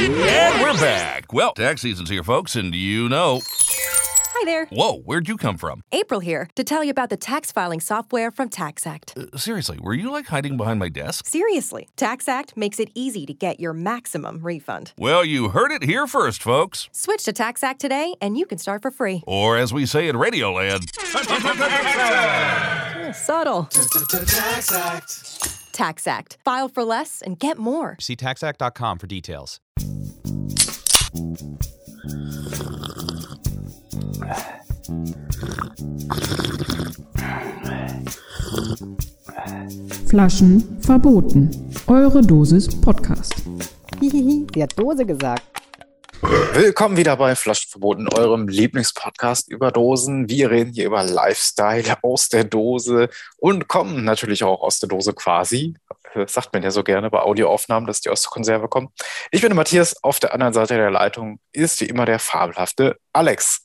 And we're back. Well, tax season's here, folks, and you know. Hi there. Whoa, where'd you come from? April here to tell you about the tax filing software from TaxAct. Uh, seriously, were you like hiding behind my desk? Seriously, TaxAct makes it easy to get your maximum refund. Well, you heard it here first, folks. Switch to TaxAct today and you can start for free. Or as we say in Radioland, Yeah, subtle. TaxAct. File for less and get more. See taxact.com for details. Flaschen verboten. Eure Dosis Podcast. Hihihi, sie hat Dose gesagt. Willkommen wieder bei Flaschenverboten, eurem Lieblingspodcast über Dosen. Wir reden hier über Lifestyle aus der Dose und kommen natürlich auch aus der Dose quasi. Das sagt man ja so gerne bei Audioaufnahmen, dass die aus der Konserve kommen. Ich bin der Matthias, auf der anderen Seite der Leitung ist wie immer der fabelhafte Alex.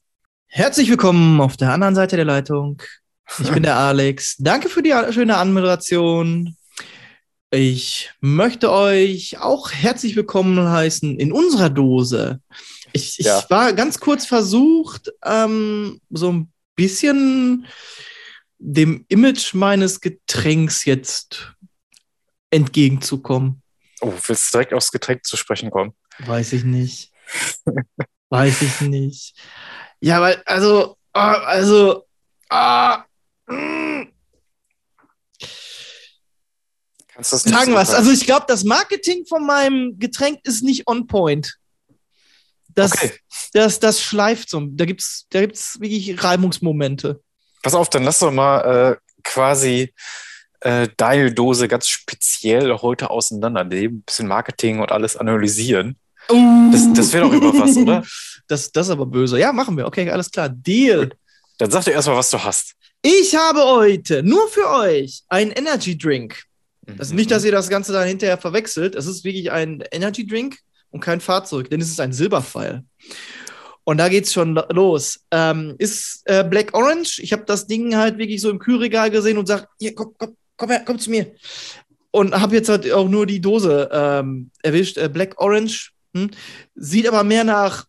Herzlich willkommen auf der anderen Seite der Leitung. Ich bin der Alex. Danke für die schöne Anmoderation. Ich möchte euch auch herzlich willkommen heißen in unserer Dose. Ich, ich Ja. war ganz kurz versucht, ähm, so ein bisschen dem Image meines Getränks jetzt entgegenzukommen. Oh, willst du direkt aufs Getränk zu sprechen kommen? Weiß ich nicht. Weiß ich nicht. Ja, weil, also, ah, also, ah, mm, Kannst das nicht sagen so was. Also, ich glaube, das Marketing von meinem Getränk ist nicht on point. Das, Okay. das, das schleift so. Da gibt's, da gibt's wirklich Reibungsmomente. Pass auf, dann lass doch mal äh, quasi äh, deine Dose ganz speziell heute auseinandernehmen, ein bisschen Marketing und alles analysieren. Das, das wäre doch über was, oder? Das, das ist aber böse. Ja, machen wir. Okay, alles klar. Deal. Dann sag dir erstmal, was du hast. Ich habe heute nur für euch einen Energy Drink. Das ist nicht, Mhm. dass ihr das Ganze dann hinterher verwechselt. Es ist wirklich ein Energy Drink und kein Fahrzeug, denn es ist ein Silberpfeil. Und da geht's schon lo- los. Ähm, ist äh, Black Orange. Ich habe das Ding halt wirklich so im Kühlregal gesehen und sag, hier, komm, komm, komm her, komm zu mir. Und habe jetzt halt auch nur die Dose ähm, erwischt. Äh, Black Orange. Hm? Sieht aber mehr nach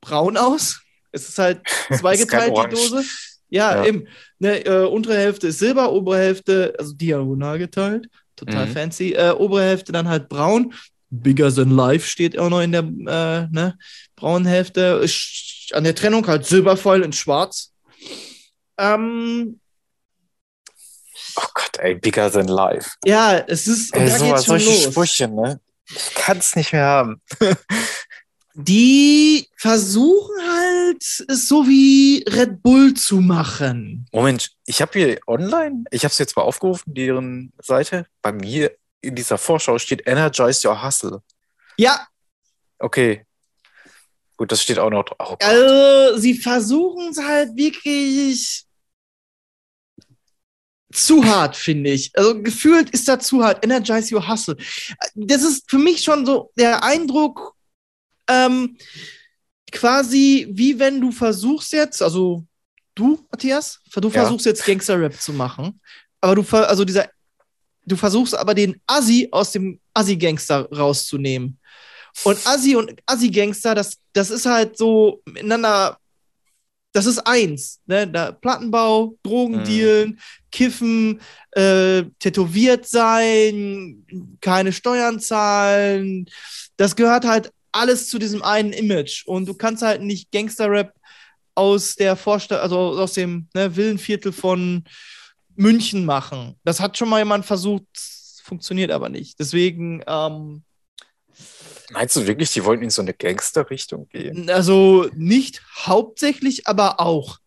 braun aus. Es ist halt zweigeteilt, die. Dose. Ja, Ja. eben. Ne, äh, untere Hälfte ist Silber, obere Hälfte, also diagonal geteilt. Total Mhm. fancy. Äh, obere Hälfte dann halt braun. Bigger than life steht auch noch in der äh, ne, braunen Hälfte. Sch- An der Trennung halt Silberfoil in schwarz. Ähm, Oh Gott, ey, bigger than life. ja, es ist. Ey, da so, geht's schon solche los. Sprüche, ne? Ich kann es nicht mehr haben. Die versuchen halt, es so wie Red Bull zu machen. Moment, ich habe hier online, ich habe es jetzt mal aufgerufen, deren Seite. Bei mir in dieser Vorschau steht Energize Your Hustle. Ja, Okay. Gut, das steht auch noch drauf. Oh. Also, sie versuchen es halt wirklich zu hart, finde ich. Also, gefühlt ist da zu hart. Energize your hustle. Das ist für mich schon so der Eindruck, ähm, quasi wie wenn du versuchst jetzt, also du, Matthias, du Ja. versuchst jetzt Gangster-Rap zu machen, aber du, also dieser, du versuchst aber den Assi aus dem Assi-Gangster rauszunehmen. Und Assi und Assi-Gangster, das, das ist halt so miteinander, das ist eins. Ne? Da Plattenbau, Drogendealen, Kiffen, äh, tätowiert sein, keine Steuern zahlen. Das gehört halt alles zu diesem einen Image. Und du kannst halt nicht Gangster-Rap aus der Vorstadt, also aus dem ne, Villenviertel von München machen. Das hat schon mal jemand versucht, funktioniert aber nicht. Deswegen, ähm, Meinst du wirklich, die wollten in so eine Gangster-Richtung gehen? Also nicht hauptsächlich, aber auch.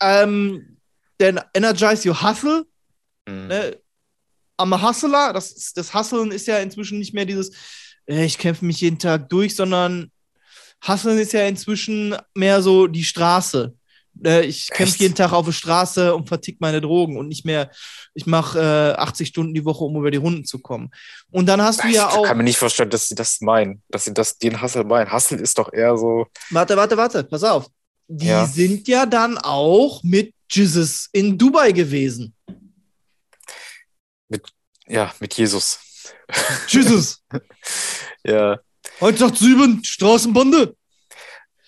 Ähm, denn Energize Your Hustle, Hm. ne? I'm a Hustler, das, das Hustlen ist ja inzwischen nicht mehr dieses, ich kämpfe mich jeden Tag durch, sondern Hustlen ist ja inzwischen mehr so die Straße. Äh, ich kämpfe jeden Tag auf der Straße und vertick meine Drogen und nicht mehr, ich mache äh, 80 Stunden die Woche, um über die Runden zu kommen. Und dann hast du Ich ja auch. kann mir nicht vorstellen, dass sie das meinen, dass sie das, den Hustle meinen. Hustle ist doch eher so. Warte, warte, warte, pass auf. Die Ja. sind ja dann auch mit Jesus in Dubai gewesen. Ja, mit Jesus. Jesus. Ja. 187, Straßenbande.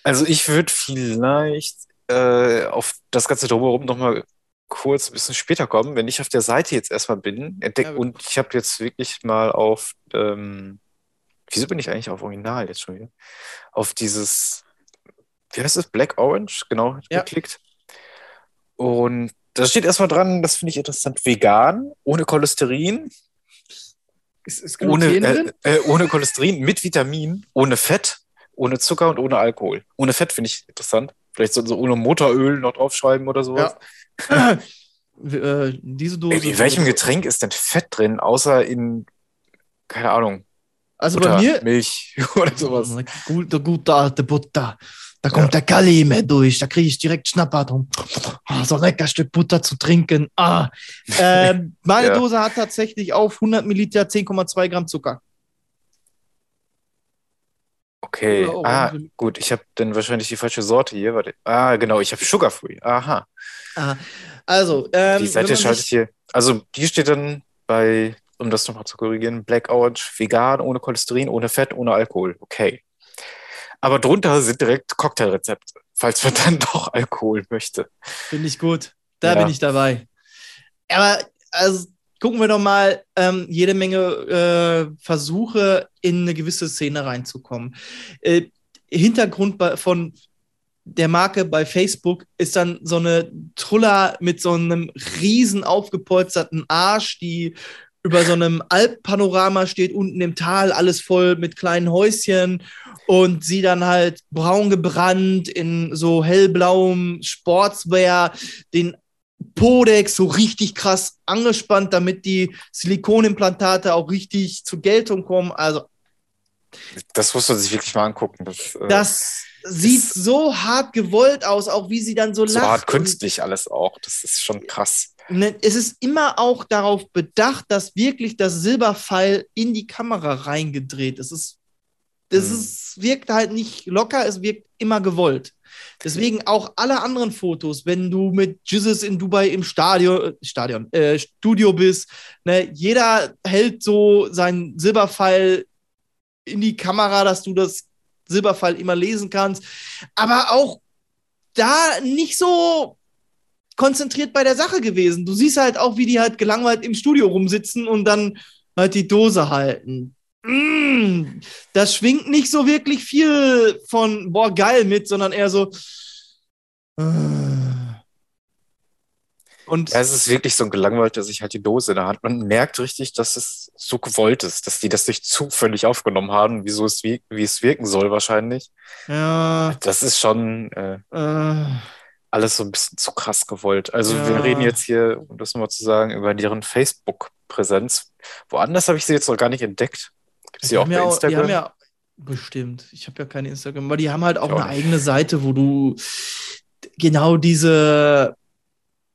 Also ich würde vielleicht äh, auf das Ganze drumherum nochmal kurz ein bisschen später kommen, wenn ich auf der Seite jetzt erstmal bin entdeck, Ja, und ich habe jetzt wirklich mal auf, ähm, wieso bin ich eigentlich auf Original jetzt schon wieder? Auf dieses, wie heißt es, Black Orange, genau, Ja. geklickt. Und da steht erstmal dran, das finde ich interessant, vegan, ohne Cholesterin, Ist, ist ohne, äh, äh, ohne Cholesterin, mit Vitamin, ohne Fett, ohne Zucker und ohne Alkohol. Ohne Fett finde ich interessant. Vielleicht sollten sie ohne Motoröl noch draufschreiben oder sowas. Ja. äh, diese Dose. In welchem Getränk ist denn Fett drin, außer in, keine Ahnung, Also Butter, bei mir. Milch oder sowas? Gute, gute alte Butter. Da kommt der Galli mehr durch. Da kriege ich direkt Schnappatmung. Oh, so ein lecker Stück Butter zu trinken. Ah. Ähm, meine Ja. Dose hat tatsächlich auf 100 Milliliter 10,2 Gramm Zucker. Okay, Oder ah, Orange. gut, ich habe dann wahrscheinlich die falsche Sorte hier. Warte. Ah, genau, ich habe Sugar Free. Aha, Ah. Also, ähm, die Seite schaltet hier. Also, die steht dann bei, um das nochmal zu korrigieren, Black Orange, vegan, ohne Cholesterin, ohne Fett, ohne Alkohol. Okay. Aber drunter sind direkt Cocktailrezepte, falls man dann doch Alkohol möchte. Finde ich gut. Da Ja. bin ich dabei. Aber also, gucken wir doch mal ähm, jede Menge äh, Versuche, in eine gewisse Szene reinzukommen. Äh, Hintergrund bei, von der Marke bei Facebook ist dann so eine Trulla mit so einem riesen aufgepolsterten Arsch, die über so einem Alppanorama steht, unten im Tal, alles voll mit kleinen Häuschen und sie dann halt braun gebrannt in so hellblauem Sportswear, den Podex so richtig krass angespannt, damit die Silikonimplantate auch richtig zur Geltung kommen. Also Das muss man sich wirklich mal angucken. Das, äh, das sieht so hart gewollt aus, auch wie sie dann so so lacht. hart und- künstlich alles auch. Das ist schon krass. Ne, es ist immer auch darauf bedacht, dass wirklich das Silberpfeil in die Kamera reingedreht ist. Es ist. Das Hm. ist, wirkt halt nicht locker, es wirkt immer gewollt. Deswegen auch alle anderen Fotos, wenn du mit Jesus in Dubai im Stadion, äh, Stadion, äh, Studio bist, ne, jeder hält so seinen Silberpfeil in die Kamera, dass du das Silberpfeil immer lesen kannst. Aber auch da nicht so konzentriert bei der Sache gewesen. Du siehst halt auch, wie die halt gelangweilt im Studio rumsitzen und dann halt die Dose halten. Mm, das schwingt nicht so wirklich viel von, boah, geil mit, sondern eher so. äh. Und Ja, es ist wirklich so ein gelangweilt, dass ich halt die Dose in der Hand. Man merkt richtig, dass es so gewollt ist, dass die das nicht zufällig aufgenommen haben, wieso es wie, wie es wirken soll wahrscheinlich. ja, Das ist schon äh, äh, alles so ein bisschen zu krass gewollt. Also Ja. wir reden jetzt hier, um das nochmal zu sagen, über deren Facebook-Präsenz. Woanders habe ich sie jetzt noch gar nicht entdeckt. Gibt es die sie auch haben bei ja auch, die Instagram? haben ja bestimmt. Ich habe ja keine Instagram, aber die haben halt auch auch eine nicht. eigene Seite, wo du genau diese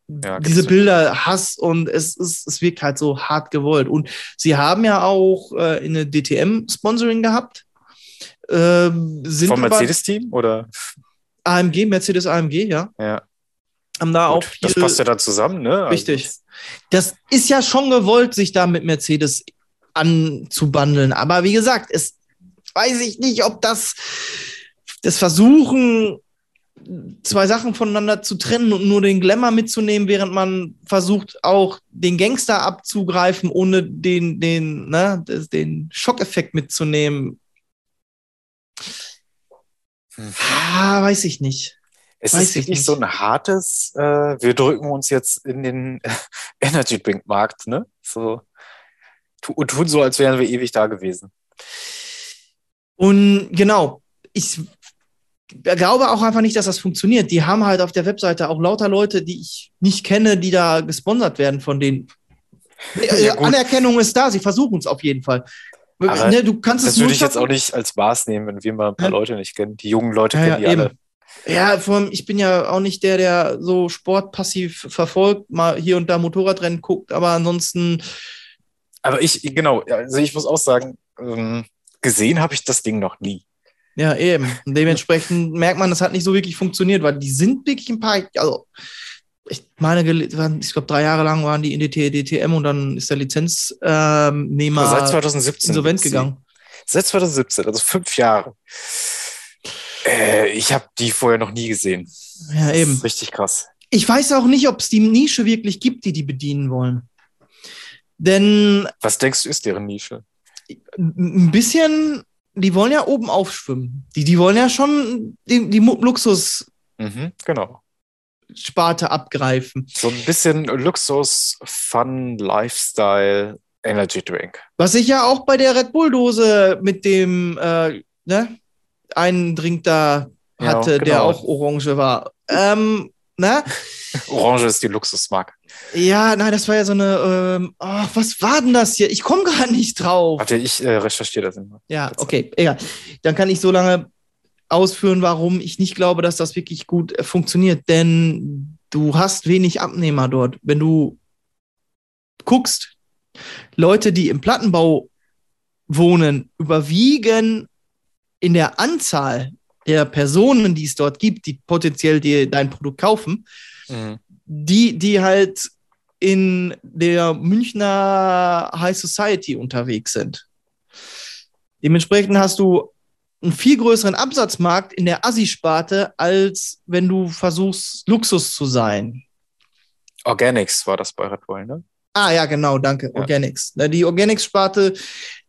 Ja, diese. Bilder hast und es, ist, es wirkt halt so hart gewollt. Und sie haben ja auch äh, eine DTM-Sponsoring gehabt. Ähm, sind Vom Mercedes-Team oder? AMG, Mercedes AMG, ja. Ja, Haben da auch gut, das viel- passt ja dann zusammen, ne? Also Richtig. Das ist ja schon gewollt, sich da mit Mercedes anzubandeln. Aber wie gesagt, es weiß ich nicht, ob das das Versuchen, zwei Sachen voneinander zu trennen und nur den Glamour mitzunehmen, während man versucht, auch den Gangster abzugreifen, ohne den, den, ne, das- den Schockeffekt mitzunehmen. Ah, weiß ich nicht. Es Weiß ist ich wirklich nicht. so ein hartes, äh, wir drücken uns jetzt in den Energy Drink Markt, ne? So und tun so, als wären wir ewig da gewesen. Und genau, ich glaube auch einfach nicht, dass das funktioniert. Die haben halt auf der Webseite auch lauter Leute, die ich nicht kenne, die da gesponsert werden von denen. Ja. Anerkennung ist da, sie versuchen es auf jeden Fall. Aber ne, du kannst es Das nur würde ich jetzt auch nicht als Maß nehmen, wenn wir mal ein paar Ja. Leute nicht kennen. Die jungen Leute Ja, kennen ja, die alle. Ja, vor allem, ich bin ja auch nicht der, der so Sport passiv verfolgt, mal hier und da Motorradrennen guckt, aber ansonsten, Aber ich, genau, also ich muss auch sagen, ähm, gesehen habe ich das Ding noch nie. ja, eben. Dementsprechend merkt man, das hat nicht so wirklich funktioniert, weil die sind wirklich ein paar, also ich meine, ich glaube, drei Jahre lang waren die in DT, DTM und dann ist der Lizenznehmer Aber seit 2017 insolvent die. gegangen. Seit 2017, also fünf Jahre. Äh, ich habe die vorher noch nie gesehen. Ja, Das eben. ist richtig krass. Ich weiß auch nicht, ob es die Nische wirklich gibt, die die bedienen wollen. Denn Was denkst du, ist deren Nische? ein bisschen, die wollen ja oben aufschwimmen. Die, die wollen ja schon die, die Luxussparte Mhm, genau. Abgreifen. So ein bisschen Luxus, Fun, Lifestyle, Energy Drink. Was ich ja auch bei der Red Bull-Dose mit dem, äh, ne, einen Drink da Ja, hatte, der genau. auch orange war. Ähm, ne? Orange ist die Luxusmarke. Ja, nein, das war ja so eine, ähm, ach, was war denn das hier? Ich komme gar nicht drauf. Warte, ich äh, recherchiere das immer. Ja, okay, egal. Dann kann ich so lange ausführen, warum ich nicht glaube, dass das wirklich gut äh, funktioniert. Denn du hast wenig Abnehmer dort. Wenn du guckst, Leute, die im Plattenbau wohnen, überwiegen in der Anzahl der Personen, die es dort gibt, die potenziell dir dein Produkt kaufen, Mhm. die, die halt in der Münchner High Society unterwegs sind. Dementsprechend hast du einen viel größeren Absatzmarkt in der Assi-Sparte, als wenn du versuchst, Luxus zu sein. Organics war das bei Red Bull, ne? Ah ja, genau, danke. Ja. Organics. Die Organics-Sparte,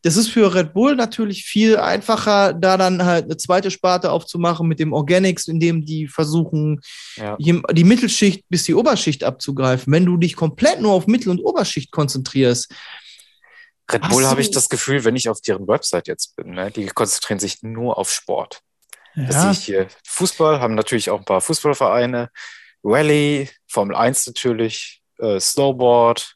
das ist für Red Bull natürlich viel einfacher, da dann halt eine zweite Sparte aufzumachen mit dem Organics, indem die versuchen, Ja. die Mittelschicht bis die Oberschicht abzugreifen. Wenn du dich komplett nur auf Mittel- und Oberschicht konzentrierst, Red Bull so. habe ich das Gefühl, wenn ich auf deren Website jetzt bin, ne, die konzentrieren sich nur auf Sport. Das sehe ja, ich hier. Fußball haben natürlich auch ein paar Fußballvereine, Rallye, Formel 1 natürlich, äh, Snowboard,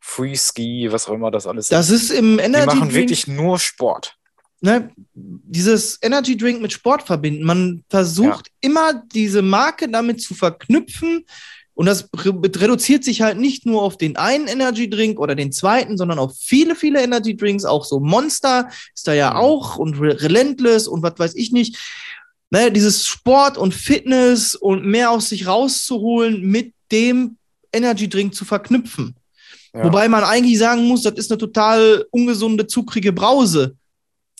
Freeski, was auch immer das alles das ist im Die Energy machen Drink, wirklich nur Sport. ne, dieses Energy Drink mit Sport verbinden. Man versucht immer diese Marke damit zu verknüpfen. Und das re reduziert sich halt nicht nur auf den einen Energy Drink oder den zweiten, sondern auf viele, viele Energy Drinks. Auch so Monster ist da ja Mhm. auch und Re Relentless und was weiß ich nicht. Ne, dieses Sport und Fitness und mehr aus sich rauszuholen mit dem Energy Drink zu verknüpfen. Ja. Wobei man eigentlich sagen muss, das ist eine total ungesunde, zuckrige Brause.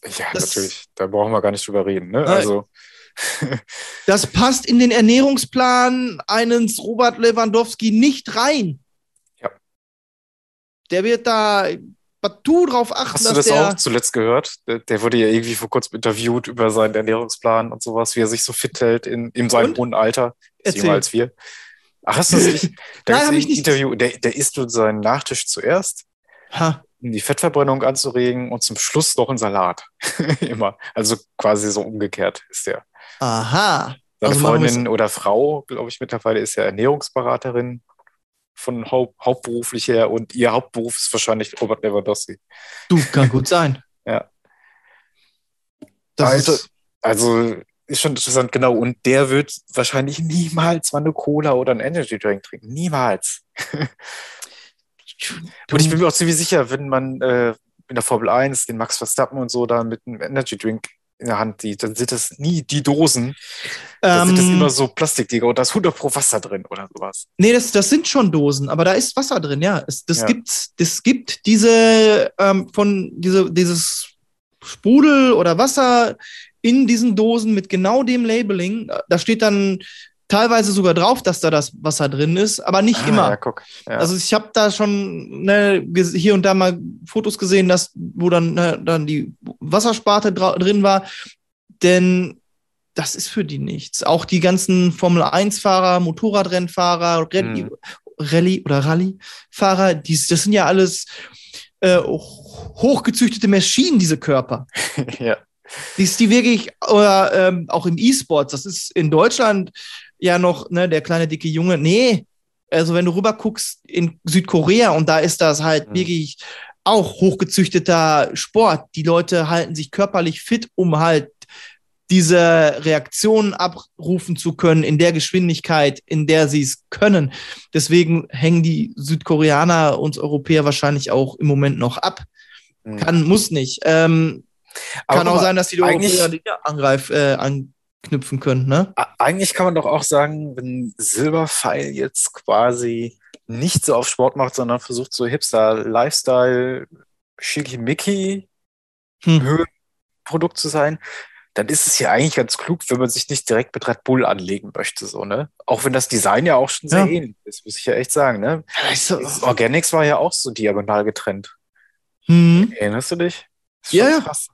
ja, das- natürlich. Da brauchen wir gar nicht drüber reden. Ne? Also, Das passt in den Ernährungsplan eines Robert Lewandowski nicht rein. Ja. Der wird da partout drauf achten, hast du dass das auch zuletzt gehört? Der, der wurde ja irgendwie vor kurzem interviewt über seinen Ernährungsplan und sowas, wie er sich so fit hält in, in seinem Und? hohen Alter. Ist jünger als wir. Ach, hast du das nicht? Da Nein, gibt's hab ich ein nicht. Interview, der, der isst nun seinen Nachtisch zuerst, Ha, um die Fettverbrennung anzuregen und zum Schluss noch einen Salat. Immer. Also quasi so umgekehrt ist der. Aha. Seine Also Freundin oder Frau, glaube ich, mittlerweile ist ja Ernährungsberaterin von Haupt, hauptberuflich her und ihr Hauptberuf ist wahrscheinlich Robert Lewandowski. Du, kann gut sein. Ja. Das Alter. ist, Also ist schon interessant, genau. Und der wird wahrscheinlich niemals mal eine Cola oder einen Energy Drink trinken. Niemals. Und ich bin mir auch ziemlich sicher, wenn man äh, in der Formel 1 den Max Verstappen und so da mit einem Energy Drink in der Hand sieht, dann sind das nie die Dosen. Da sind das Ähm, immer so Plastikdinger und da ist 100 pro Wasser drin oder sowas. Nee, das, das sind schon Dosen, aber da ist Wasser drin, ja. Es, das, Ja. Gibt, das gibt diese ähm, von diese, dieses Sprudel oder Wasser in diesen Dosen mit genau dem Labeling. Da steht dann teilweise sogar drauf, dass da das Wasser drin ist, aber nicht Ah, immer. Ja, guck. Ja. Also ich habe da schon ne, hier und da mal Fotos gesehen, dass, wo dann, ne, dann die Wassersparte drin war. Denn das ist für die nichts. Auch die ganzen Formel 1-Fahrer, Motorradrennfahrer, Rallye, Mhm. Rallye oder Rallye-Fahrer, die, das sind ja alles äh, ho- hochgezüchtete Maschinen, diese Körper. ja. Die ist die wirklich, oder ähm, auch im E-Sports, das ist in Deutschland ja noch, ne, der kleine dicke Junge. Nee, also wenn du rüber guckst in Südkorea und da ist das halt Mhm. wirklich auch hochgezüchteter Sport. Die Leute halten sich körperlich fit, um halt diese Reaktionen abrufen zu können in der Geschwindigkeit, in der sie es können. Deswegen hängen die Südkoreaner uns Europäer wahrscheinlich auch im Moment noch ab. Mhm. Kann, muss nicht. Ähm, kann auch mal, sein, dass die Europäer die angreif, äh, anknüpfen können, ne? Eigentlich kann man doch auch sagen, wenn Silberpfeil jetzt quasi nicht so auf Sport macht, sondern versucht so Hipster, Lifestyle, Schickimicki, Hm. Produkt zu sein, dann ist es ja eigentlich ganz klug, wenn man sich nicht direkt mit Red Bull anlegen möchte, so, ne? Auch wenn das Design ja auch schon sehr Ja. ähnlich ist, muss ich ja echt sagen, ne? Das Organics war ja auch so diagonal getrennt. hm. Erinnerst du dich? Ja. krass.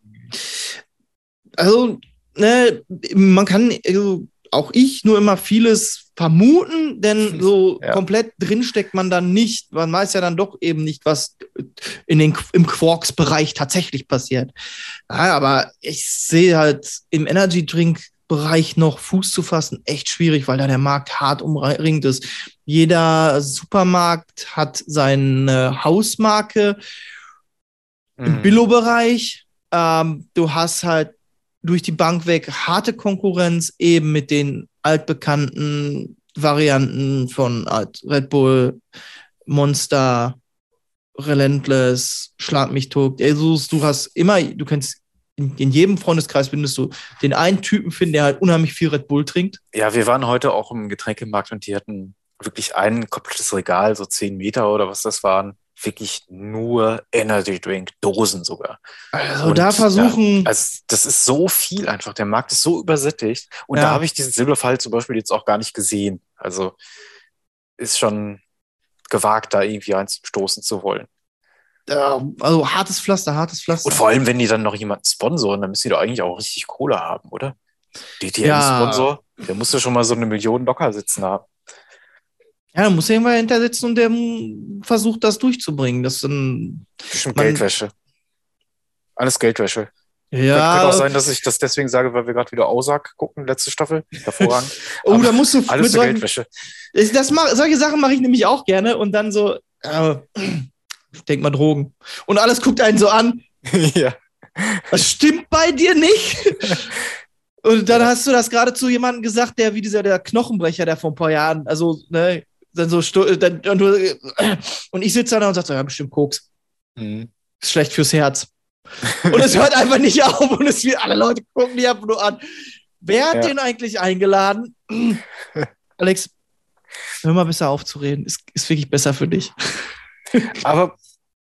also, ne, man kann, also, auch ich nur immer vieles vermuten, denn so Ja. komplett drin steckt man dann nicht. Man weiß ja dann doch eben nicht, was in den, im Quarks-Bereich tatsächlich passiert. Ja, aber ich sehe halt im Energy Drink Bereich noch Fuß zu fassen echt schwierig, weil da der Markt hart umringt ist. Jeder Supermarkt hat seine Hausmarke im Mhm. Billo-Bereich. Ähm, du hast halt durch die Bank weg harte Konkurrenz eben mit den altbekannten Varianten von Red Bull, Monster, Relentless, Schlag mich tot. Also du hast immer, du kannst in, in jedem Freundeskreis findest du den einen Typen finden, der halt unheimlich viel Red Bull trinkt. Ja, wir waren heute auch im Getränkemarkt und die hatten wirklich ein komplettes Regal, so 10 Meter oder was das waren. Wirklich nur Energy Drink, Dosen sogar. Also Und, da versuchen, Ja, also das ist so viel einfach. Der Markt ist so übersättigt. Und Ja. da habe ich diesen Silberfall zum Beispiel jetzt auch gar nicht gesehen. Also ist schon gewagt, da irgendwie einstoßen zu wollen. also hartes Pflaster, hartes Pflaster. Und vor allem, wenn die dann noch jemanden sponsoren, dann müssen die doch eigentlich auch richtig Kohle haben, oder? DTM-Sponsor, der muss ja schon mal so eine Million locker sitzen haben. Ja, da muss irgendwer hinter sitzen und der versucht, das durchzubringen. Das dann, Bestimmt Geldwäsche. Alles Geldwäsche. ja. Könnte auch sein, dass ich das deswegen sage, weil wir gerade wieder Aussag gucken, letzte Staffel. Hervorragend. oh, da musst du Alles mit solchen, Geldwäsche. das, mach, solche Sachen mache ich nämlich auch gerne und dann so, äh, ich denk mal Drogen. Und alles guckt einen so an. ja. Das stimmt bei dir nicht. Und dann hast du das gerade zu jemandem gesagt, der wie dieser der Knochenbrecher, der vor ein paar Jahren, also, ne, dann so, stu- dann, und, du, und ich sitze da und sag so, ja, bestimmt Koks. Mhm. Ist schlecht fürs Herz. Und es hört einfach nicht auf und es wird, alle Leute gucken die einfach nur an. Wer hat Ja. den eigentlich eingeladen? Alex, hör mal besser auf zu reden. Ist, ist wirklich besser für dich. Aber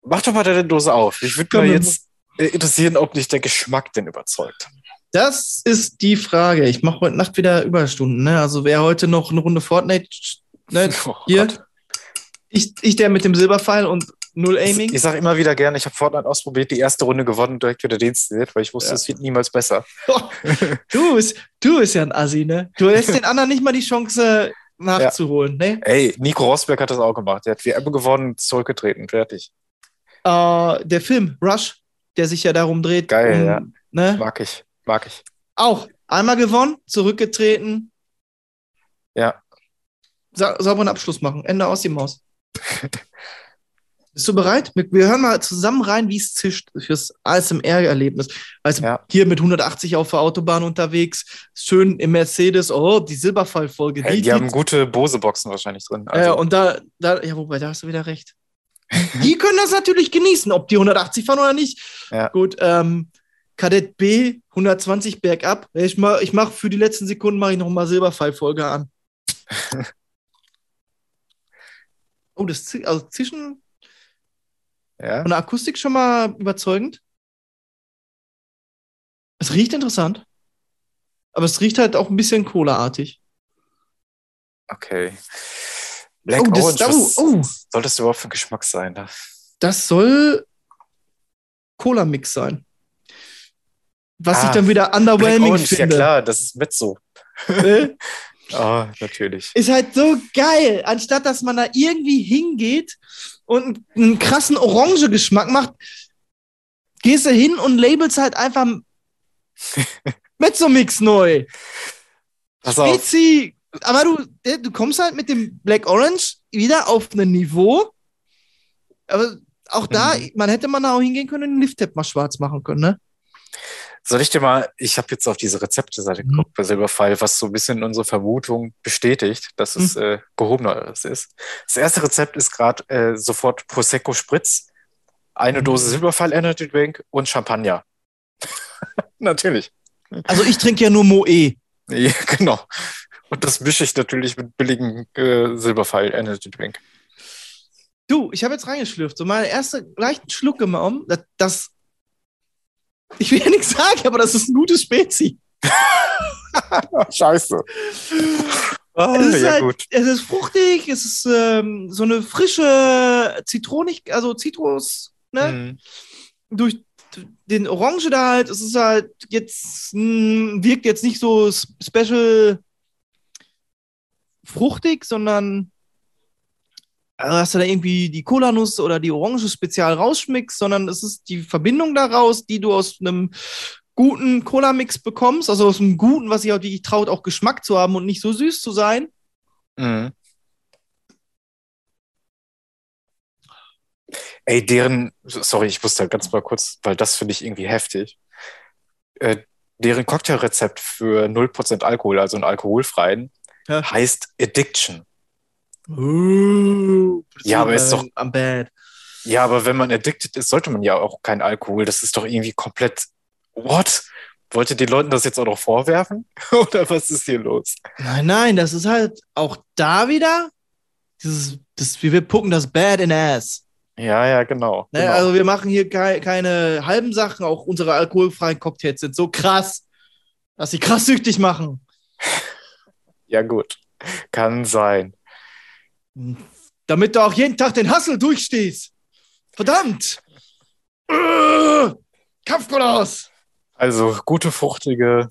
mach doch mal deine Dose auf. Ich würde mal wir- jetzt äh, interessieren, ob nicht der Geschmack denn überzeugt. Das ist die Frage. Ich mache heute Nacht wieder Überstunden. Ne? Also wer heute noch eine Runde Fortnite, ne? Oh hier, Gott. ich, ich der mit dem Silberpfeil und null Aiming. Ich sage immer wieder gerne, ich habe Fortnite ausprobiert, die erste Runde gewonnen und direkt wieder deinstalliert, weil ich wusste, Ja. es wird niemals besser. Du bist, du bist ja ein Assi, ne? Du lässt den anderen nicht mal die Chance nachzuholen, ne? Ey, Nico Rosberg hat das auch gemacht. Der hat WM gewonnen, zurückgetreten, fertig. Äh, der Film Rush, der sich ja darum dreht. Geil, um, ja. Ne? Mag ich, mag ich. Auch einmal gewonnen, zurückgetreten. Ja. Sa sauberen Abschluss machen. Ende aus die Maus. Bist du bereit? Wir hören mal zusammen rein, wie es zischt fürs ASMR-Erlebnis. Also Ja. hier mit 180 auf der Autobahn unterwegs, schön im Mercedes. Oh, die Silberfallfolge. Ey, die haben gute Bose-Boxen wahrscheinlich drin. Also, und da, da, ja, wobei, da hast du wieder recht. Die können das natürlich genießen, ob die 180 fahren oder nicht. Ja. Gut, ähm, Kadett B, 120 bergab. Ich mach, ich mach für die letzten Sekunden mache ich noch mal Silberfallfolge an. oh, das Zi- also Zischen ja. von der Akustik schon mal überzeugend. Es riecht interessant. Aber es riecht halt auch ein bisschen Cola-artig. Okay. Black Oh, das- Orange, was oh, oh. soll das überhaupt für Geschmack sein? Da? Das soll Cola-Mix sein. Was Ah, ich dann wieder Black underwhelming Orange, ja finde. klar, das ist Mezzo. Ne? Ah, natürlich. ist halt so geil. Anstatt dass man da irgendwie hingeht und einen krassen Orange-Geschmack macht, gehst du hin und labelst halt einfach Mezzo-Mix neu. Pass auf. Spezi. Aber du, du kommst halt mit dem Black Orange wieder auf ein Niveau. Aber auch da, Mhm. man hätte man da auch hingehen können und den Lift-Tap mal schwarz machen können, ne? Soll ich dir mal, ich habe jetzt auf diese Rezepte-Seite Mhm. geguckt bei Silberpfeil, was so ein bisschen unsere Vermutung bestätigt, dass es Mhm. äh, gehobeneres ist. Das erste Rezept ist gerade äh, sofort Prosecco Spritz, eine Mhm. Dose Silberpfeil Energy Drink und Champagner. Natürlich. Also ich trinke ja nur Moe. Ja, genau. Und das mische ich natürlich mit billigen äh, Silberpfeil Energy Drink. Du, ich habe jetzt reingeschlürft. So meine erste leichten Schluck genommen. Das, das Ich will ja nichts sagen, aber das ist ein gutes Spezi. Scheiße. Ah, Es ist, ja, halt, gut. es ist fruchtig, es ist ähm, so eine frische Zitronik, also Zitrus, ne? Mhm. Durch den Orange da halt, es ist halt jetzt, mh, wirkt jetzt nicht so special fruchtig, sondern also hast du da irgendwie die Cola-Nuss oder die Orange spezial rausschmeckst, sondern es ist die Verbindung daraus, die du aus einem guten Cola-Mix bekommst, also aus einem guten, was sich auch wirklich traut, auch Geschmack zu haben und nicht so süß zu sein. Mhm. Ey, deren, sorry, ich musste ganz mal kurz, weil das finde ich irgendwie heftig. Äh, deren Cocktailrezept für 0% Alkohol, also einen alkoholfreien, Ja. heißt Addiction. Uh, Ja, aber ist doch- am Bad. Ja, aber wenn man addicted ist, sollte man ja auch keinen Alkohol. Das ist doch irgendwie komplett. What? Wollt ihr den Leuten das jetzt auch noch vorwerfen? Oder was ist hier los? Nein, nein, das ist halt auch da wieder dieses, das, wir pucken das Bad in Ass. Ja, ja, genau. Ne? genau. Also wir machen hier kei keine halben Sachen, auch unsere alkoholfreien Cocktails sind so krass, dass sie krass süchtig machen. ja, gut. Kann sein. Damit du auch jeden Tag den Hassel durchstehst. Verdammt! Äh, Kampfkoloss! Also gute, fruchtige.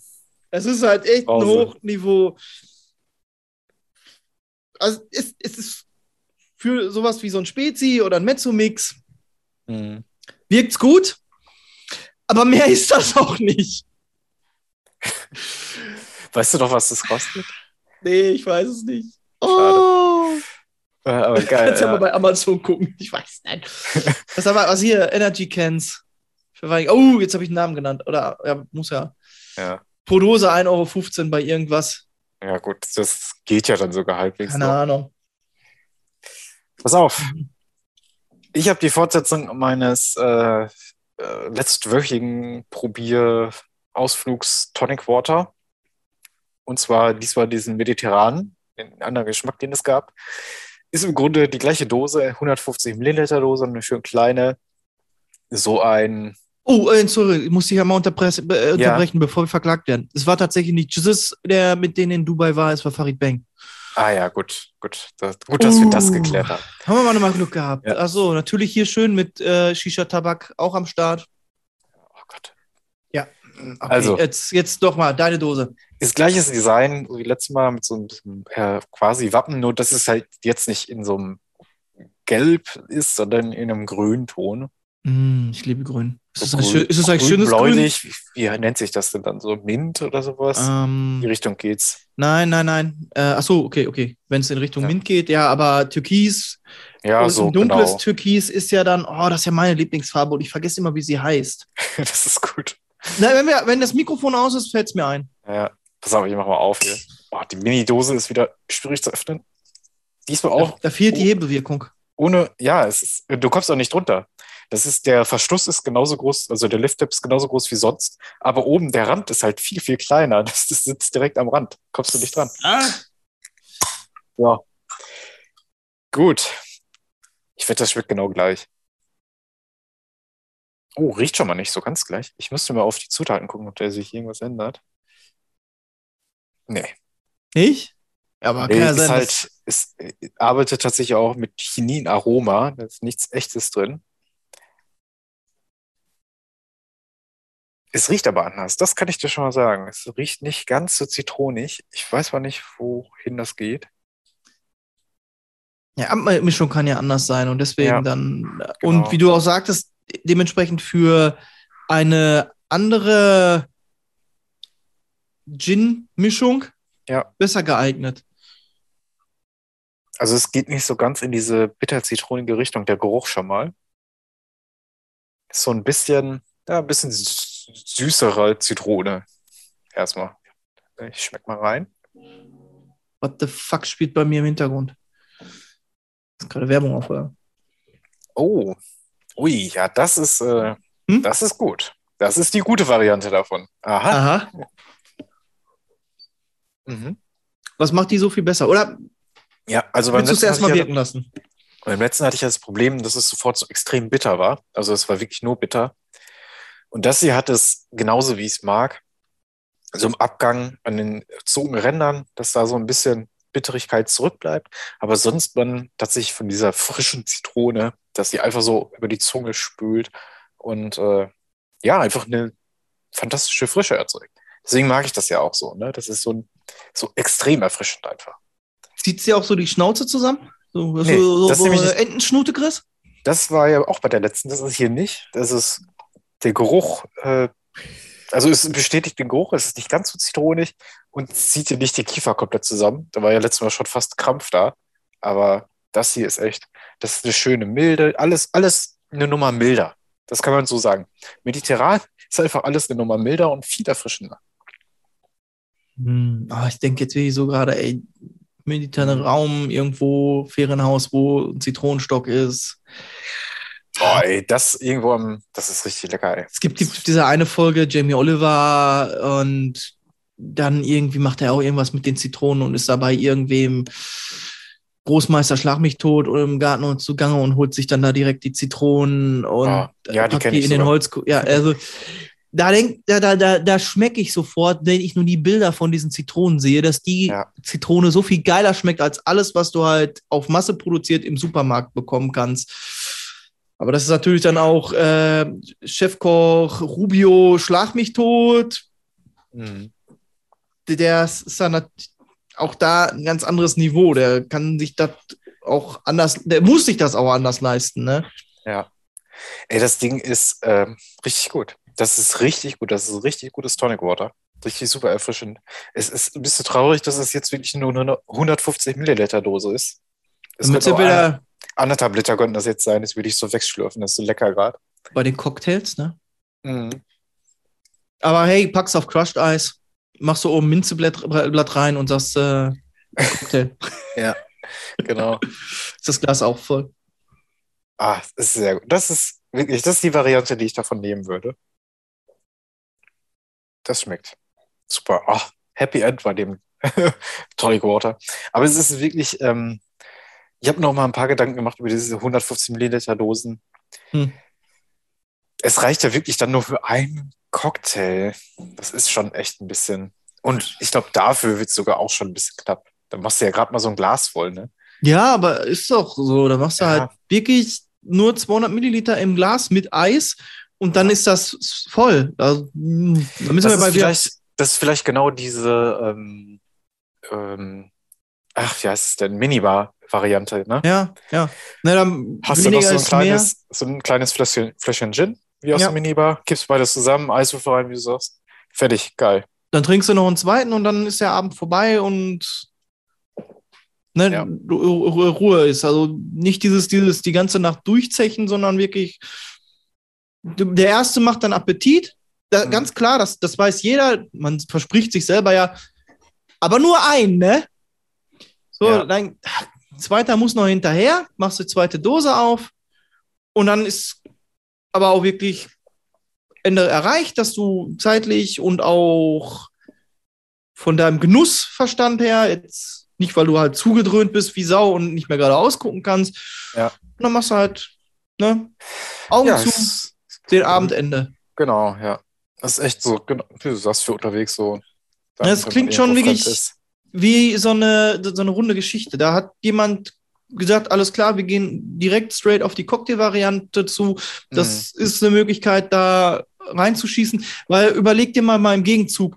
Es ist halt echt ein Pause. Hochniveau. Also es, es ist für sowas wie so ein Spezi oder ein Mezzo-Mix Hm. wirkt's gut, aber mehr ist das auch nicht. Weißt du doch, was das kostet? Nee, ich weiß es nicht. Oh, Äh, aber geil. kannst ja ja. mal bei Amazon gucken. Ich weiß nicht. Was aber, was hier, Energy Cans. Oh, jetzt habe ich einen Namen genannt. Oder, ja, muss ja. Ja. Pro Dose 1,15 Euro bei irgendwas. ja, gut. Das geht ja dann sogar halbwegs. Keine noch. Ahnung. Pass auf. Ich habe die Fortsetzung meines äh, äh, letztwöchigen Probier-Ausflugs Tonic Water. Und zwar diesmal diesen mediterranen, den anderen Geschmack, den es gab. Ist im Grunde die gleiche Dose, 150 Milliliter Dose, eine schön kleine. So ein, Oh, äh, sorry, ich muss dich ja mal äh, unterbrechen, bevor wir verklagt werden. Es war tatsächlich nicht Jesus, der mit denen in Dubai war, es war Farid Bang. ah ja, gut, gut, das, gut, dass wir das Uh. geklärt haben. Haben wir mal nochmal Glück gehabt. Ja. Achso, natürlich hier schön mit äh, Shisha-Tabak auch am Start. Okay, Also. Jetzt, jetzt doch mal deine Dose. Ist gleiches Design wie letztes Mal mit so einem äh, quasi Wappen, nur dass es halt jetzt nicht in so einem Gelb ist, sondern in einem Grünton. Mm, ich liebe grün. Ist es, So ein grün- ist es eigentlich schönes Grün? grün-bläulich. Wie, wie nennt sich das denn dann? So Mint oder sowas? In die Ähm, Richtung geht's. nein, nein, nein. Äh, achso, okay, okay. Wenn es in Richtung Ja. Mint geht, ja, aber Türkis Ja, und so, ein dunkles genau. Türkis ist ja dann, oh, das ist ja meine Lieblingsfarbe und ich vergesse immer, wie sie heißt. das ist gut. Na, wenn, wir, wenn das Mikrofon aus ist, fällt es mir ein. Ja, pass auf, ich mach mal auf hier. Oh, die Mini-Dose ist wieder schwierig zu öffnen. Diesmal auch Da fehlt die Oh. Hebelwirkung. ohne, ja, es ist, du kommst auch nicht drunter. Das ist, der Verschluss ist genauso groß, also der Lift-Tip ist genauso groß wie sonst, aber oben der Rand ist halt viel, viel kleiner. Das, das sitzt direkt am Rand. Kommst du nicht dran. Ah, Ja. Gut. Ich wette, das schmeckt genau gleich. Oh, riecht schon mal nicht so ganz gleich. Ich müsste mal auf die Zutaten gucken, ob da sich irgendwas ändert. Nee. ich? Ja, aber kann Nee, ja ist sein, halt, es äh, arbeitet tatsächlich auch mit Chininaroma. Da ist nichts Echtes drin. Es riecht aber anders, das kann ich dir schon mal sagen. Es riecht nicht ganz so zitronig. Ich weiß mal nicht, wohin das geht. Ja, Abmischung kann ja anders sein und deswegen Ja, dann, äh, genau. und wie du auch sagtest, dementsprechend für eine andere Gin-Mischung Ja. besser geeignet. Also es geht nicht so ganz in diese bitter-zitronige Richtung, der Geruch schon mal. Ist so ein bisschen, ja, ein bisschen sü- süßere Zitrone. Erstmal. Ich schmeck mal rein. What the fuck spielt bei mir im Hintergrund? Ist gerade Werbung auf, oder? Oh, ui, ja, das ist, äh, Hm? das ist gut. Das ist die gute Variante davon. Aha. Aha. Mhm. Was macht die so viel besser? Oder Ja, also beim letzten, erstmal hatte ich wirken lassen? ja, beim letzten hatte ich ja das Problem, dass es sofort so extrem bitter war. Also es war wirklich nur bitter. Und das hier hat es genauso, wie ich es mag. So im Abgang an den Zungenrändern, dass da so ein bisschen Bitterigkeit zurückbleibt. Aber sonst man tatsächlich von dieser frischen Zitrone, dass sie einfach so über die Zunge spült und äh, ja, einfach eine fantastische Frische erzeugt. Deswegen mag ich das ja auch so. Ne? Das ist so, so extrem erfrischend einfach. Zieht sie auch so die Schnauze zusammen? So, Nee, so, das so, so. Entenschnute, Chris? Das war ja auch bei der letzten, das ist hier nicht. Das ist der Geruch, äh, also es bestätigt den Geruch, es ist nicht ganz so zitronig und zieht dir nicht die Kiefer komplett zusammen. Da war ja letztes Mal schon fast Krampf da. Aber das hier ist echt, das ist eine schöne Milde, alles, alles eine Nummer milder. Das kann man so sagen. Mediterran ist einfach alles eine Nummer milder und viel erfrischender. Hm, ah, ich denke jetzt wirklich so gerade, ey, mediterraner Raum, irgendwo, Ferienhaus, wo ein Zitronenstock ist. Boah, ey, das irgendwo am, das ist richtig lecker, ey. Es gibt die, diese eine Folge, Jamie Oliver, und dann irgendwie macht er auch irgendwas mit den Zitronen und ist dabei irgendwem Großmeister Schlag mich tot oder im Garten und zugange und holt sich dann da direkt die Zitronen und Ah, ja, die packt die ich in den sogar. Holz. Ja, also da denk, da, da, da, da schmecke ich sofort, wenn ich nur die Bilder von diesen Zitronen sehe, dass die Ja. Zitrone so viel geiler schmeckt als alles, was du halt auf Masse produziert im Supermarkt bekommen kannst. Aber das ist natürlich dann auch äh, Chefkoch Rubio Schlag mich tot. Mhm. Der- ist dann auch da ein ganz anderes Niveau. Der kann sich das auch anders, der muss sich das auch anders leisten, ne? Ja. Ey, das Ding ist ähm, richtig gut. Das ist richtig gut. Das ist richtig gutes Tonic Water. Richtig super erfrischend. Es ist ein bisschen traurig, dass es jetzt wirklich nur eine 150 Milliliter Dose ist. Es Damit könnte sind auch wir ein- da anderthalb Liter könnten das jetzt sein. Das würde ich so wegschlürfen. Das ist so lecker gerade. bei den Cocktails, ne? Mhm. Aber hey, pack's auf Crushed Eis, machst du oben Minzeblatt Blatt rein und sagst, äh, Cocktail. Genau. ist das Glas auch voll. ah, das ist sehr gut. Das ist wirklich, das ist die Variante, die ich davon nehmen würde. Das schmeckt. Super. Ah, Happy End bei dem Tonic Water. Aber es ist wirklich, ähm, ich habe noch mal ein paar Gedanken gemacht über diese 150 Milliliter Dosen. Hm. Es reicht ja wirklich dann nur für einen Cocktail. Das ist schon echt ein bisschen. Und ich glaube, dafür wird es sogar auch schon ein bisschen knapp. Dann machst du ja gerade mal so ein Glas voll, ne? Ja, aber ist doch so. Da machst du Ja. halt wirklich nur 200 Milliliter im Glas mit Eis und dann ist das voll. Mh, da müssen Das wir bei ist, vielleicht, das ist vielleicht genau diese, ähm, ähm, ach, wie heißt es denn? Minibar-Variante, ne? Ja, ja. Na, dann Hast du noch so ein kleines, so ein kleines Fläschchen, Fläschchen Gin, wie aus Ja. der Minibar, kippst beides zusammen, Eiswürfel rein, wie du sagst. Fertig, geil. Dann trinkst du noch einen zweiten und dann ist der Abend vorbei und ne, Ja. Ru- Ru- Ruhe ist. Also nicht dieses, dieses die ganze Nacht durchzechen, sondern wirklich. Der erste macht dann Appetit. Da, Mhm. Ganz klar, das, das weiß jeder. Man verspricht sich selber ja. Aber nur ein, ne? So, Ja. dein zweiter muss noch hinterher, machst die zweite Dose auf und dann ist aber auch wirklich Ende erreicht, dass du zeitlich und auch von deinem Genussverstand her, jetzt nicht, weil du halt zugedröhnt bist wie Sau und nicht mehr gerade ausgucken kannst. Ja. Und dann machst du halt, ne? Augen Ja, zu, es- den Abendende. genau, ja. Das ist echt so, genau, wie du sagst, für unterwegs so. Dann, Das klingt schon wirklich- ist. Wie so eine, so eine runde Geschichte. Da hat jemand gesagt, alles klar, wir gehen direkt straight auf die Cocktail-Variante zu. Das Mhm. ist eine Möglichkeit, da reinzuschießen. Weil überleg dir mal mal im Gegenzug,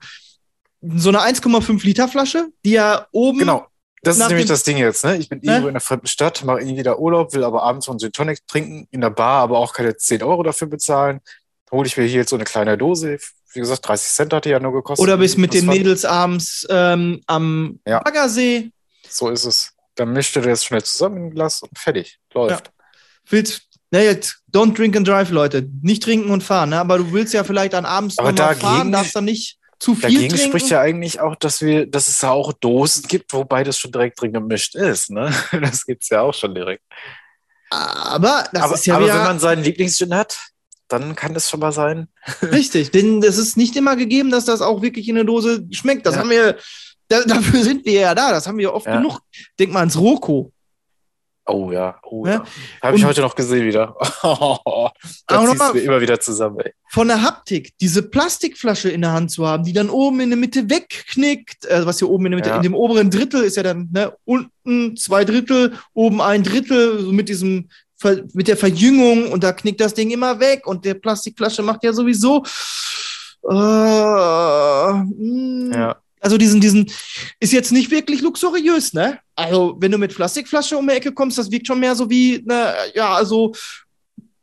so eine 1,5 Liter Flasche, die ja oben Genau. Das ist nämlich das Ding jetzt, ne? Ich bin Ne? irgendwo in einer fremden Stadt, mache irgendwie da Urlaub, will aber abends so einen Gin Tonic trinken, in der Bar aber auch keine 10 Euro dafür bezahlen. Hole ich mir hier jetzt so eine kleine Dose. Wie gesagt, 30 Cent hat die ja nur gekostet. Oder bist mit den Mädels abends ähm, am Ja. Baggersee. So ist es. Dann mischt du das schnell zusammen in ein Glas und fertig. Läuft. Willst, na jetzt, don't drink and drive, Leute. Nicht trinken und fahren, ne? aber du willst ja vielleicht dann abends Aber dagegen- fahren, darfst dann nicht zu viel Dagegen trinken. spricht ja eigentlich auch, dass wir, dass es ja auch Dosen gibt, wobei das schon direkt drin gemischt ist. Ne? Das gibt's ja auch schon direkt. aber das aber ist ja aber wenn man seinen Lieblingsgin hat, dann kann das schon mal sein. richtig, denn es ist nicht immer gegeben, dass das auch wirklich in der Dose schmeckt. Das Ja. haben wir, da, dafür sind wir ja da, das haben wir oft Ja. genug. Denk mal ans Roko. Oh ja, oh Ja. ja. Habe ich heute noch gesehen wieder. Aber da ziehst nochmal- du immer wieder zusammen, ey. Von der Haptik, diese Plastikflasche in der Hand zu haben, die dann oben in der Mitte wegknickt, äh, was hier oben in der Mitte, Ja. in dem oberen Drittel ist ja dann ne, unten zwei Drittel, oben ein Drittel, so mit diesem mit der Verjüngung und da knickt das Ding immer weg und der Plastikflasche macht ja sowieso äh, mh, Ja. Also diesen, diesen, ist jetzt nicht wirklich luxuriös, ne? Also, wenn du mit Plastikflasche um die Ecke kommst, das wirkt schon mehr so wie, ne, ja, also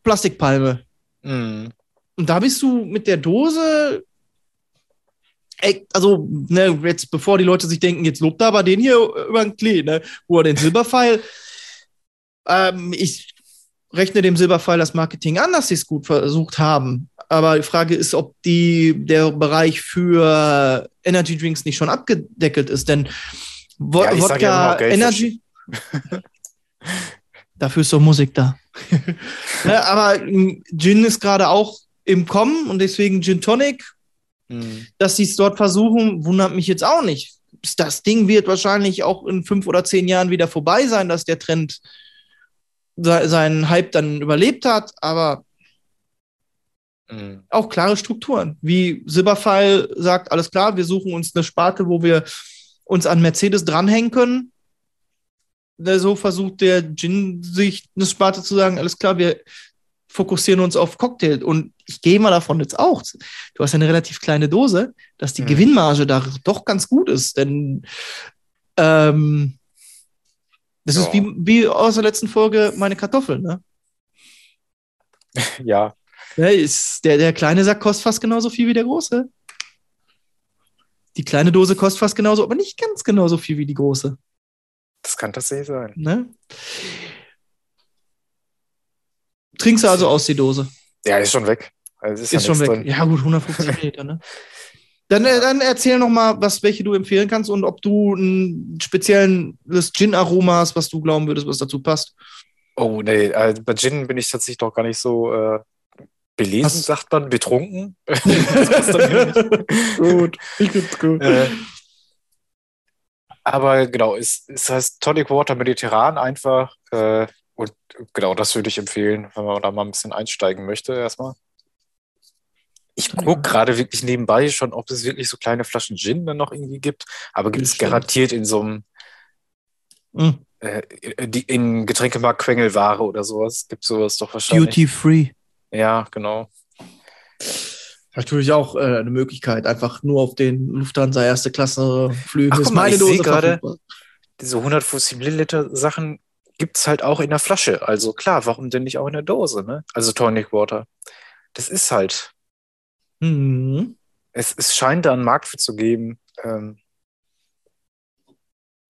Plastikpalme. Mhm. Und da bist du mit der Dose, ey, also, ne, jetzt bevor die Leute sich denken, jetzt lobt er aber den hier über den Klee, ne, wo er den Silberpfeil, ähm, ich rechne dem Silberpfeil das Marketing an, dass sie es gut versucht haben. Aber die Frage ist, ob die, der Bereich für Energy Drinks nicht schon abgedeckelt ist, denn Wo Ja, ja Wodka Geld Energy. Dafür ist doch Musik da. ne, aber Gin ist gerade auch im Kommen und deswegen Gin Tonic, Mhm. dass sie es dort versuchen, wundert mich jetzt auch nicht. Das Ding wird wahrscheinlich auch in fünf oder zehn Jahren wieder vorbei sein, dass der Trend se- seinen Hype dann überlebt hat, aber Mhm. auch klare Strukturen. Wie Silberpfeil sagt, alles klar, wir suchen uns eine Sparte, wo wir uns an Mercedes dranhängen können. Ne, So versucht der Gin sich eine Sparte zu sagen, alles klar, wir fokussieren uns auf Cocktail. Und ich gehe mal davon jetzt auch, du hast ja eine relativ kleine Dose, dass die Mhm. Gewinnmarge da doch ganz gut ist. Denn ähm, das ist Ja. wie, wie aus der letzten Folge meine Kartoffeln, ne? Ja, Ja, ist, der, der kleine Sack kostet fast genauso viel wie der große. Die kleine Dose kostet fast genauso, aber nicht ganz genauso viel wie die große. das kann tatsächlich sein. Ne? Trinkst du also aus die Dose? Ja, ist schon weg. Also ist Ist schon weg. drin. Ja, gut, 150 Milliliter, ne? Dann, äh, dann erzähl noch mal, was, welche du empfehlen kannst und ob du ein spezielles Gin-Aroma hast, was du glauben würdest, was dazu passt. Oh, nee, äh, bei Gin bin ich tatsächlich doch gar nicht so äh, belesen, Was? sagt man, betrunken. das passt dann wieder nicht. gut, ich find's gut. Äh, aber genau, es, es heißt Tonic Water Mediterran einfach. Äh, und genau, das würde ich empfehlen, wenn man da mal ein bisschen einsteigen möchte, erstmal. Ich gucke gerade wirklich nebenbei schon, ob es wirklich so kleine Flaschen Gin dann noch irgendwie gibt. Aber gibt es garantiert in so einem Mm. äh, in Getränkemarkt Quengelware oder sowas. Gibt sowas doch wahrscheinlich. Duty free. Ja, genau. Natürlich auch äh, eine Möglichkeit, einfach nur auf den Lufthansa erste Klasse Flügen. Ach, guck ist mal, meine ich Dose seh gerade-. Diese 150 Milliliter Sachen gibt es halt auch in der Flasche. Also klar, warum denn nicht auch in der Dose, ne? Also Tonic Water. Das ist halt, Mhm. es, es scheint da einen Markt für zu geben. Ähm,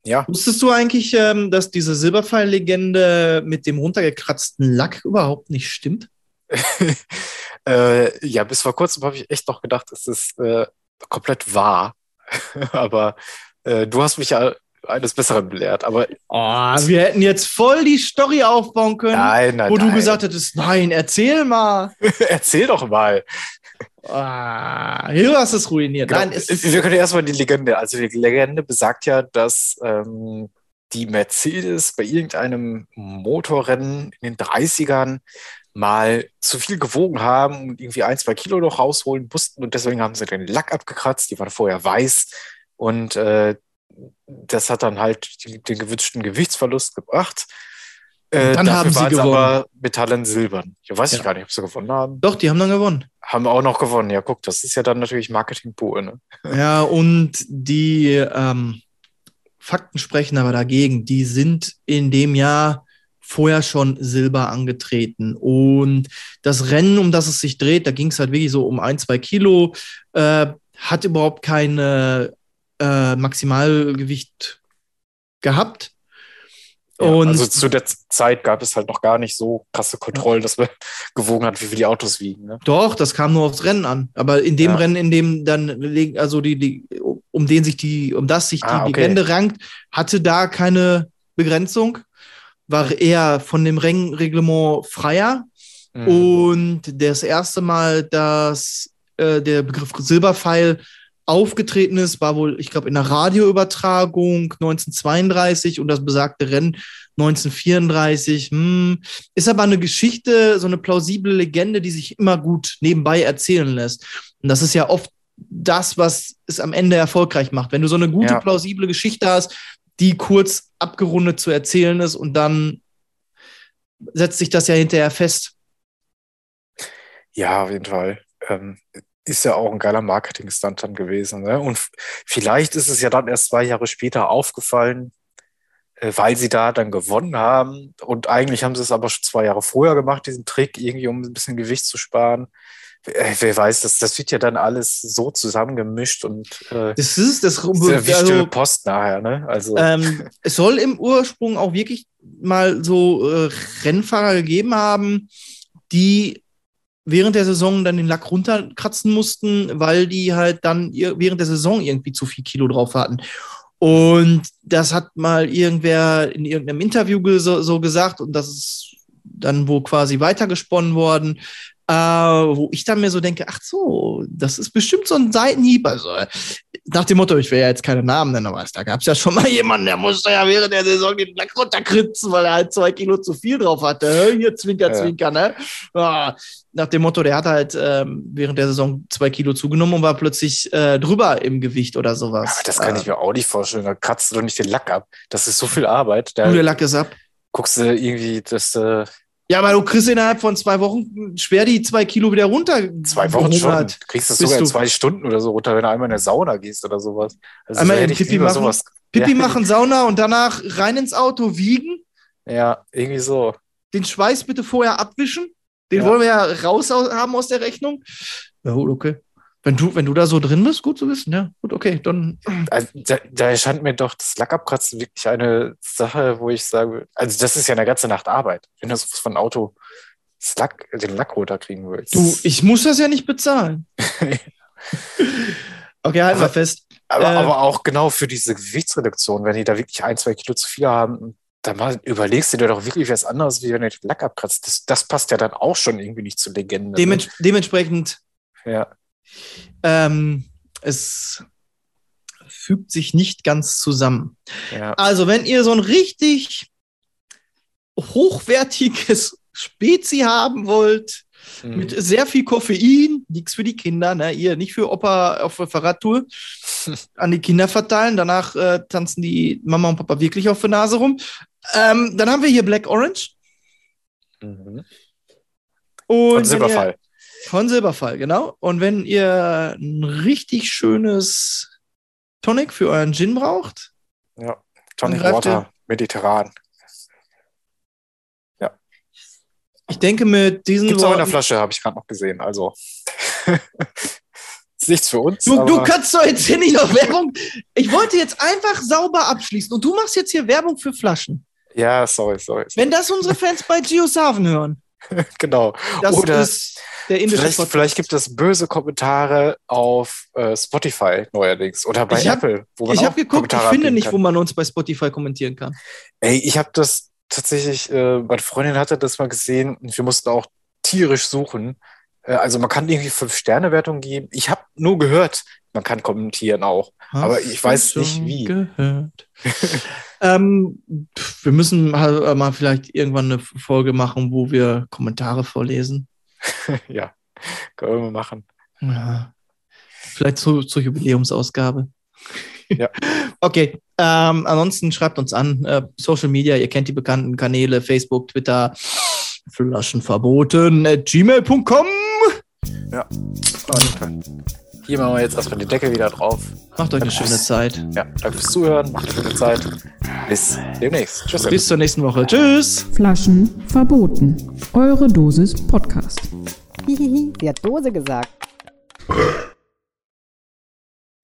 ja, Wusstest du eigentlich, ähm, dass diese Silberpfeil-Legende mit dem runtergekratzten Lack überhaupt nicht stimmt? äh, ja, bis vor kurzem habe ich echt noch gedacht, es ist äh, komplett wahr. Aber äh, du hast mich ja eines Besseren belehrt. Aber Oh, wir hätten jetzt voll die Story aufbauen können, nein, nein, wo du nein. gesagt hättest, nein, erzähl mal. Erzähl doch mal. Ah, hier hast du es ruiniert. Genau. Nein, es wir können erstmal die Legende. Also die Legende besagt ja, dass ähm, die Mercedes bei irgendeinem Motorrennen in den 30ern mal zu viel gewogen haben und irgendwie ein, zwei Kilo noch rausholen mussten und deswegen haben sie den Lack abgekratzt. Die waren vorher weiß und äh, das hat dann halt den gewünschten Gewichtsverlust gebracht. Äh, dann haben sie gewonnen. aber Metallen silbern. Ja, weiß ich Ja. gar nicht, ob sie gewonnen haben. doch, die haben dann gewonnen. Haben auch noch gewonnen. Ja, guck, das ist ja dann natürlich Marketing pur. Ne? Ja, und die ähm, Fakten sprechen aber dagegen. Die sind in dem Jahr vorher schon Silber angetreten. Und das Rennen, um das es sich dreht, da ging es halt wirklich so um ein, zwei Kilo, äh, hat überhaupt keine äh, Maximalgewicht gehabt. Ja, und also zu der Zeit gab es halt noch gar nicht so krasse Kontrollen, dass man gewogen hat, wie viel die Autos wiegen. Ne? Doch, das kam nur aufs Rennen an. Aber in dem Ja. Rennen, in dem dann, also die, die, um den sich die, um das sich die Ah, okay. Legende rankt, hatte da keine Begrenzung, war eher von dem Rennreglement freier. Mhm. Und das erste Mal, dass äh, der Begriff Silberpfeil aufgetreten ist, war wohl, ich glaube, in der Radioübertragung 1932 und das besagte Rennen 1934. Hm. Ist aber eine Geschichte, so eine plausible Legende, die sich immer gut nebenbei erzählen lässt. Und das ist ja oft das, was es am Ende erfolgreich macht. Wenn du so eine gute, Ja. plausible Geschichte hast, die kurz abgerundet zu erzählen ist und dann setzt sich das ja hinterher fest. Ja, auf jeden Fall. Ähm, ist ja auch ein geiler Marketing-Stunt dann gewesen. Ne? Und vielleicht ist es ja dann erst zwei Jahre später aufgefallen, äh, weil sie da dann gewonnen haben. Und eigentlich haben sie es aber schon zwei Jahre vorher gemacht, diesen Trick, irgendwie um ein bisschen Gewicht zu sparen. Äh, wer weiß, das, das wird ja dann alles so zusammengemischt und äh, Das ist das ja wie stille also, Post nachher. Ne? Also, ähm, es soll im Ursprung auch wirklich mal so äh, Rennfahrer gegeben haben, die während der Saison dann den Lack runterkratzen mussten, weil die halt dann während der Saison irgendwie zu viel Kilo drauf hatten. Und das hat mal irgendwer in irgendeinem Interview so, so gesagt und das ist dann wohl quasi weitergesponnen worden, äh, wo ich dann mir so denke, ach so, das ist bestimmt so ein Seitenhieb. Also äh, nach dem Motto, ich will ja jetzt keine Namen nennen, aber da gab es ja schon mal jemanden, der musste ja während der Saison den Lack runterkritzen, weil er halt zwei Kilo zu viel drauf hatte. Hier Zwinker, Ja. Zwinker, ne? Ah, nach dem Motto, der hat halt ähm, während der Saison zwei Kilo zugenommen und war plötzlich äh, drüber im Gewicht oder sowas. aber das kann Äh, ich mir auch nicht vorstellen. Da kratzt du doch nicht den Lack ab. Das ist so viel Arbeit. Da Du, der Lack ist ab. guckst du irgendwie, dass äh, Ja, aber du kriegst innerhalb von zwei Wochen schwer die zwei Kilo wieder runter. Zwei Wochen schon. gehungert. Du kriegst das Bist sogar in zwei Stunden oder so runter, wenn du einmal in der Sauna gehst oder sowas. Also Einmal da in Pipi machen? sowas. Pipi ja, machen, Sauna und danach rein ins Auto wiegen. Ja, irgendwie so. Den Schweiß bitte vorher abwischen. Den Ja. wollen wir ja raus au- haben aus der Rechnung. Ja, okay. Wenn du, wenn du da so drin bist, gut zu wissen, ja. Gut, okay, dann. Also, da, da erscheint mir doch das Lackabkratzen wirklich eine Sache, wo ich sage, also das ist ja eine ganze Nacht Arbeit, wenn du sowas von Auto Lack, den Lack runterkriegen willst. Du, ich muss das ja nicht bezahlen. Okay, halten wir Aber- fest. aber, äh, aber auch genau für diese Gewichtsreduktion, wenn die da wirklich ein, zwei Kilo zu viel haben, dann mal überlegst du dir doch wirklich was anderes, wie wenn du den Lack abkratzt. Das, das passt ja dann auch schon irgendwie nicht zur Legende. ne? Dements dementsprechend, ja. Ähm, es fügt sich nicht ganz zusammen. Ja. Also, wenn ihr so ein richtig hochwertiges Spezi haben wollt, Mhm. mit sehr viel Koffein, nichts für die Kinder, ne? Ihr nicht für Opa auf der Fahrradtour an die Kinder verteilen. Danach äh, tanzen die Mama und Papa wirklich auf der Nase rum. Ähm, dann haben wir hier Black Orange Mhm. und Und Silberfall. Von Silberfall, genau. Und wenn ihr ein richtig schönes Tonic für euren Gin braucht, Ja. Tonic Water, mediterran. ich denke mit diesen Gibt's auch in der Worten- Flasche, habe ich gerade noch gesehen. Also ist nichts für uns. Du, du kannst doch jetzt hier nicht noch Werbung. Ich wollte jetzt einfach sauber abschließen und du machst jetzt hier Werbung für Flaschen. Ja, sorry, sorry. Wenn das unsere Fans bei Geosaven hören, genau. das Oder ist der indische Vielleicht, Podcast. vielleicht gibt es böse Kommentare auf äh, Spotify neuerdings oder bei Ich hab- Apple, man Ich habe geguckt, ich Kommentare finde abgeben nicht, kann. wo man uns bei Spotify kommentieren kann. Ey, ich habe das tatsächlich, äh, meine Freundin hatte das mal gesehen und wir mussten auch tierisch suchen. Äh, also man kann irgendwie Fünf-Sterne-Wertung geben. Ich habe nur gehört, man kann kommentieren auch. Aber Hast ich weiß nicht, wie. Ähm, wir müssen mal vielleicht irgendwann eine Folge machen, wo wir Kommentare vorlesen. ja, können wir machen. Ja. Vielleicht zu, zur Jubiläumsausgabe. Ja. Okay. Ähm, ansonsten schreibt uns an. Äh, Social Media, ihr kennt die bekannten Kanäle, Facebook, Twitter, Flaschenverboten at gmail.com. Und hier machen wir jetzt erstmal den Deckel wieder drauf. Macht euch eine schöne Zeit. Ja, danke fürs Zuhören, macht eine gute Zeit. Bis demnächst. Tschüss. Bis zur nächsten Woche. Tschüss. Flaschen verboten. Eure Dosis Podcast. Hihihi, sie hat Dose gesagt.